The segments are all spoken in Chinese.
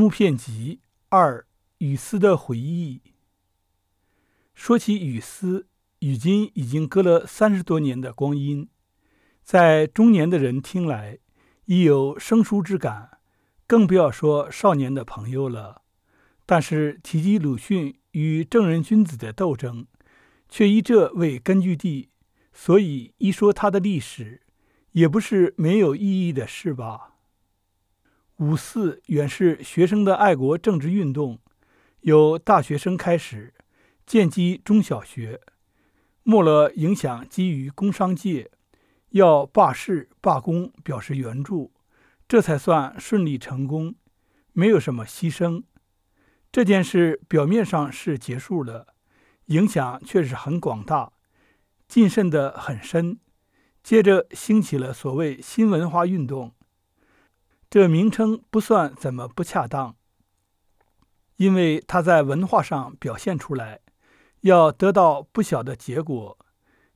木片集二雨丝的回忆。说起雨丝，与今已经隔了三十多年的光阴，在中年的人听来，已有生疏之感，更不要说少年的朋友了。但是提及鲁迅与正人君子的斗争，却以这为根据地，所以一说他的历史，也不是没有意义的事吧。五四原是学生的爱国政治运动，由大学生开始，建基中小学，没了影响基于工商界，要罢市罢工表示援助，这才算顺利成功，没有什么牺牲。这件事表面上是结束了，影响却是很广大，进渗得很深。接着兴起了所谓新文化运动，这名称不算怎么不恰当，因为它在文化上表现出来，要得到不小的结果。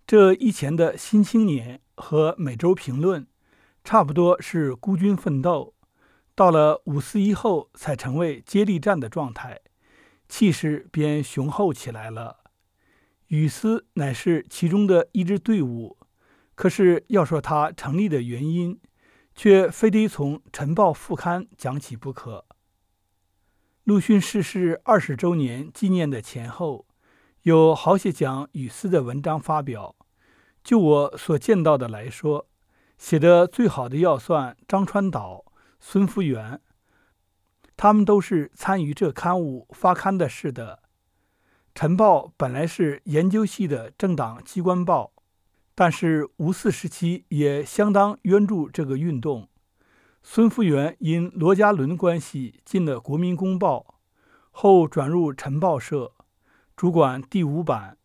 这以前的新青年和每周评论，差不多是孤军奋斗。到了五四以后，才成为接力战的状态，气势便雄厚起来了。雨丝乃是其中的一支队伍，可是要说它成立的原因，却非得从《晨报》副刊讲起不可。陆逊逝世二十周年纪念的前后，有好些讲雨丝的文章发表。就我所见到的来说，写得最好的要算张川岛。孙福元，他们都是参与这刊物发刊的事的。晨报本来是研究系的政党机关报，但是五四时期也相当援助这个运动。孙福元因罗家伦关系进了国民公报，后转入晨报社，主管第五版，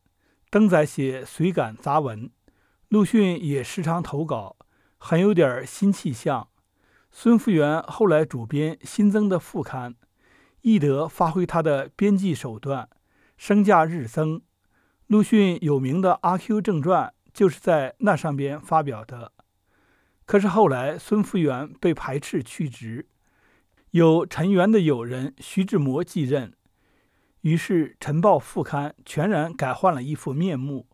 登载写随感杂文。陆逊也时常投稿，很有点新气象。孙福元后来主编新增的副刊，易得发挥他的编辑手段，身价日增。陆逊有名的《阿 Q 正传》就是在那上边发表的。可是后来孙福元被排斥去职，由陈元的友人徐志摩继任，于是《晨报》副刊全然改换了一副面目，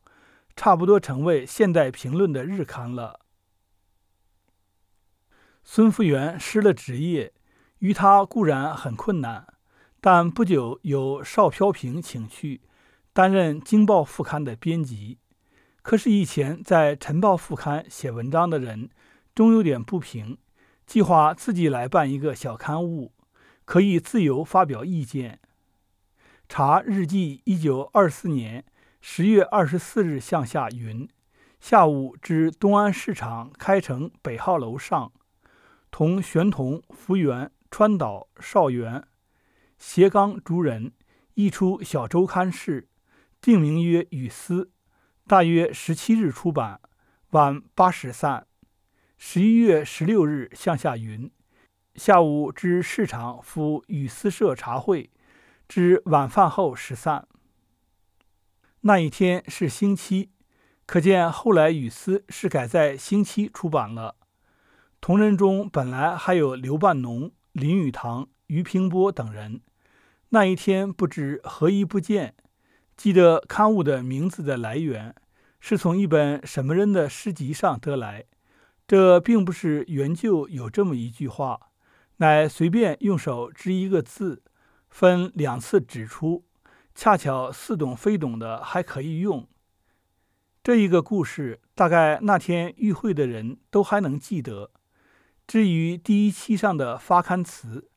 差不多成为现代评论的日刊了。孙福元失了职业，于他固然很困难，但不久有邵飘萍请去担任《京报》副刊的编辑。可是以前在《晨报》副刊写文章的人，终有点不平，计划自己来办一个小刊物，可以自由发表意见。查日记，一九二四年十月二十四日向下云：下午至东安市场开城北号楼上。同玄同、福元、川岛、少元、斜刚诸人译出小周刊事，定名曰《雨丝》，大约十七日出版，晚八时散。十一月十六日向下云，下午至市场赴雨丝社茶会，至晚饭后时散。那一天是星期，可见后来《雨丝》是改在星期出版了。同仁中本来还有刘半农、林语堂、于平波等人，那一天不知何以不见。记得刊物的名字的来源是从一本什么人的诗集上得来，这并不是原就有这么一句话，乃随便用手指一个字，分两次指出，恰巧似懂非懂的还可以用。这一个故事，大概那天与会的人都还能记得。至于第一期上的发刊词，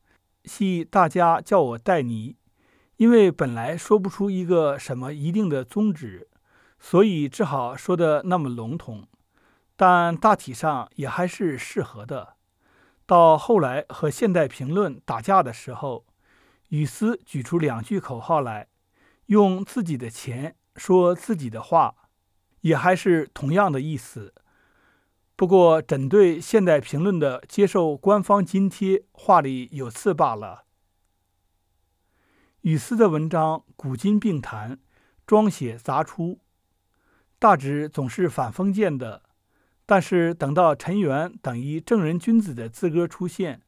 系大家叫我戴尼，因为本来说不出一个什么一定的宗旨，所以只好说的那么笼统，但大体上也还是适合的。到后来和现代评论打架的时候，雨丝举出两句口号来，用自己的钱说自己的话，也还是同样的意思。不过，针对现代评论的接受官方津贴，话里有刺罢了。雨丝的文章古今并谈，装写杂出，大致总是反封建的。但是等到陈元等一正人君子的资格出现，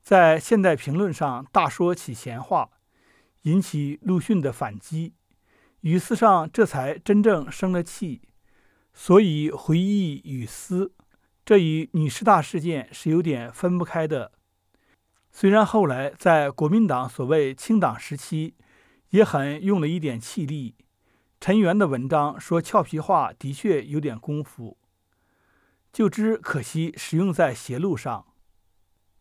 在现代评论上大说起闲话，引起陆逊的反击。语丝上这才真正生了气。所以回忆与思，这与女师大事件是有点分不开的。虽然后来在国民党所谓清党时期，也很用了一点气力。陈元的文章说俏皮话的确有点功夫，就知可惜使用在邪路上。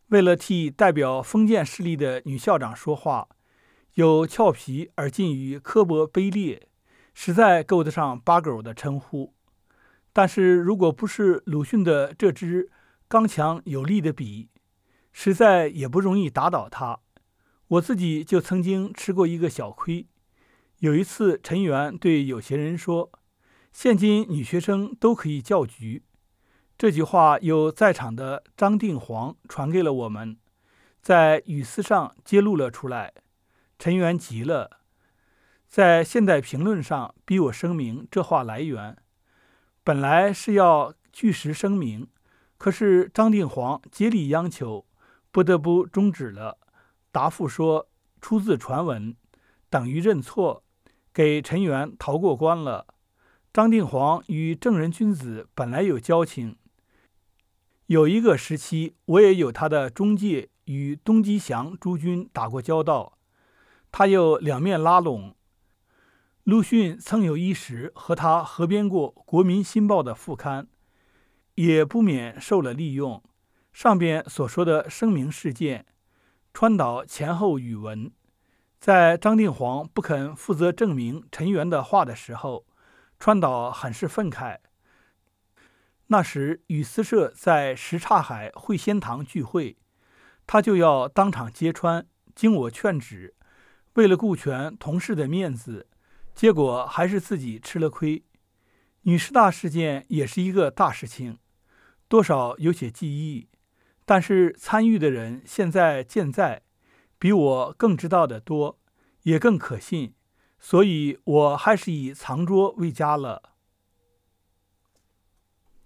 为了替代表封建势力的女校长说话，有俏皮而近于刻薄卑劣，实在够得上八狗的称呼。但是如果不是鲁迅的这支刚强有力的笔，实在也不容易打倒他。我自己就曾经吃过一个小亏。有一次，陈元对有些人说：“现今女学生都可以叫局。”这句话由在场的张定煌传给了我们，在语丝上揭露了出来。陈元急了，在现代评论上逼我声明这话来源。本来是要据实声明，可是张定煌竭力央求，不得不终止了。答复说出自传闻，等于认错，给陈元逃过关了。张定煌与正人君子本来有交情，有一个时期我也有他的中介与东吉祥诸君打过交道，他又两面拉拢。陆逊曾有一时和他合编过《国民新报》的副刊，也不免受了利用。上边所说的声明事件，川岛前后语文，在张定煌不肯负责证明陈元的话的时候，川岛很是愤慨。那时与私社在什刹海会仙堂聚会，他就要当场揭穿，经我劝止，为了顾全同事的面子。结果还是自己吃了亏。女师大事件也是一个大事情，多少有些记忆，但是参与的人现在健在，比我更知道的多，也更可信，所以我还是以藏拙为佳了。